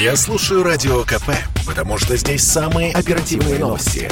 Я слушаю Радио КП, потому что здесь самые оперативные новости.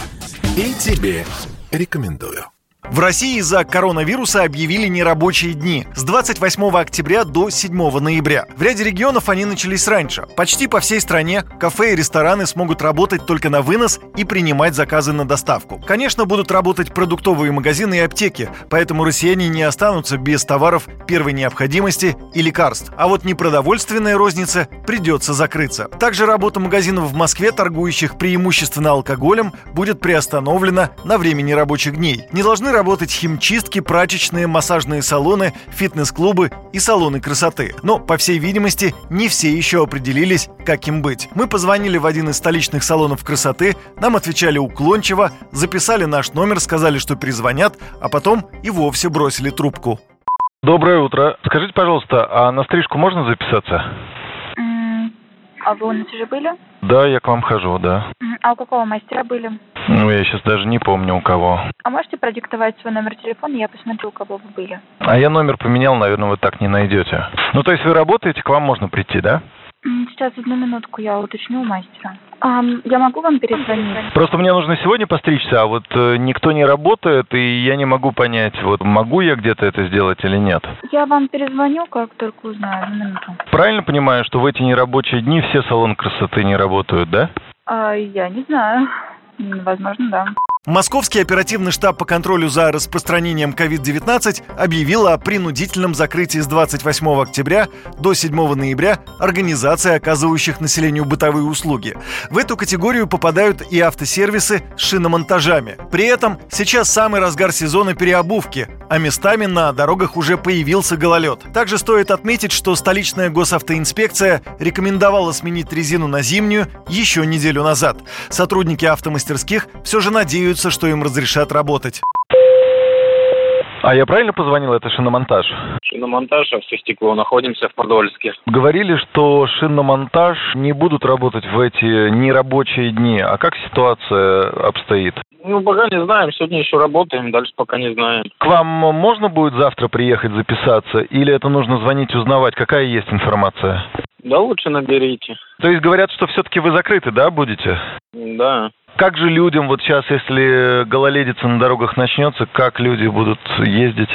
И тебе рекомендую. В России из-за коронавируса объявили нерабочие дни с 28 октября до 7 ноября. В ряде регионов они начались раньше. Почти по всей стране кафе и рестораны смогут работать только на вынос и принимать заказы на доставку. Конечно, будут работать продуктовые магазины и аптеки, поэтому россияне не останутся без товаров первой необходимости и лекарств. А вот непродовольственная розница придется закрыться. Также работа магазинов в Москве, торгующих преимущественно алкоголем, будет приостановлена на время нерабочих дней. Не должны работать химчистки, прачечные, массажные салоны, фитнес-клубы и салоны красоты. Но, по всей видимости, не все еще определились, как им быть. Мы позвонили в один из столичных салонов красоты, нам отвечали уклончиво, записали наш номер, сказали, что перезвонят, а потом и вовсе бросили трубку. Доброе утро. Скажите, пожалуйста, а на стрижку можно записаться? А вы у нас уже были? Да, я к вам хожу, да. А у какого мастера были? Ну, я сейчас даже не помню у кого. А можете продиктовать свой номер телефона, я посмотрю, у кого вы были. А я номер поменял, наверное, вы так не найдете. Ну, то есть вы работаете, к вам можно прийти, да? Сейчас, одну минутку, я уточню у мастера. Ам, я могу вам перезвонить? Просто мне нужно сегодня постричься, а вот э, никто не работает, и я не могу понять, вот могу я где-то это сделать или нет. Я вам перезвоню, как только узнаю. Одну минуту. Правильно понимаю, что в эти нерабочие дни все салоны красоты не работают, да? А, я не знаю. Возможно, да. Московский оперативный штаб по контролю за распространением COVID-19 объявил о принудительном закрытии с 28 октября до 7 ноября организаций, оказывающих населению бытовые услуги. В эту категорию попадают и автосервисы с шиномонтажами. При этом сейчас самый разгар сезона переобувки, а местами на дорогах уже появился гололед. Также стоит отметить, что столичная госавтоинспекция рекомендовала сменить резину на зимнюю еще неделю назад. Сотрудники автомастерских все же надеются, что им разрешат работать. А я правильно позвонил, это шиномонтаж? Шиномонтаж, автостекло. Находимся в Подольске. Говорили, что шиномонтаж не будут работать в эти нерабочие дни. А как ситуация обстоит? Ну, пока не знаем. Сегодня еще работаем, дальше пока не знаем. К вам можно будет завтра приехать записаться? Или это нужно звонить, узнавать, какая есть информация? Да лучше наберите. То есть говорят, что все-таки вы закрыты, да, будете? Да. Как же людям вот сейчас, если гололедица на дорогах начнется, как люди будут ездить?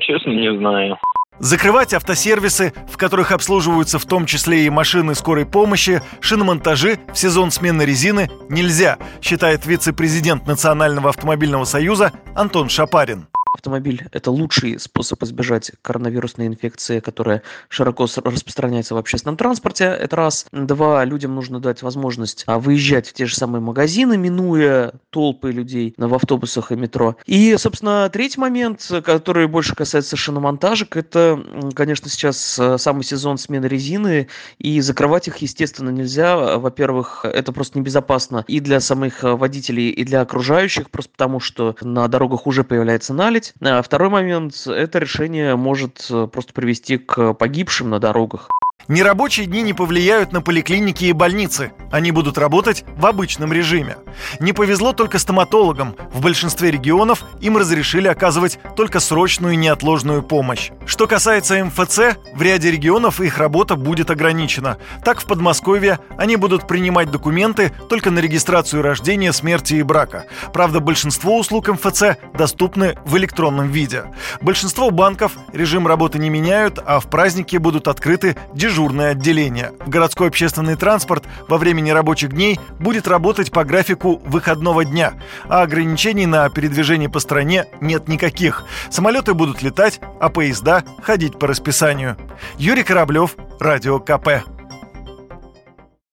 Честно, не знаю. Закрывать автосервисы, в которых обслуживаются в том числе и машины скорой помощи, шиномонтажи в сезон смены резины нельзя, считает вице-президент Национального автомобильного союза Антон Шапарин. Автомобиль – это лучший способ избежать коронавирусной инфекции, которая широко распространяется в общественном транспорте. Это раз. Два, людям нужно дать возможность а, выезжать в те же самые магазины, минуя толпы людей в автобусах и метро. И, собственно, третий момент, который больше касается шиномонтажек, это, конечно, сейчас э, самый сезон смены резины, и закрывать их, естественно, нельзя. Во-первых, это просто небезопасно и для самих э, водителей, и для окружающих, просто потому что на дорогах уже появляется наледь. А второй момент, это решение может э, просто привести к погибшим на дорогах. Нерабочие дни не повлияют на поликлиники и больницы. Они будут работать в обычном режиме. Не повезло только стоматологам. В большинстве регионов им разрешили оказывать только срочную и неотложную помощь. Что касается МФЦ, в ряде регионов их работа будет ограничена. Так, в Подмосковье они будут принимать документы только на регистрацию рождения, смерти и брака. Правда, большинство услуг МФЦ доступны в электронном виде. Большинство банков режим работы не меняют, а в праздники будут открыты дежурное отделение. Городской общественный транспорт во время нерабочих дней будет работать по графику выходного дня, а ограничений на передвижение по стране нет никаких. Самолеты будут летать, а поезда ходить по расписанию. Юрий Кораблев, Радио КП.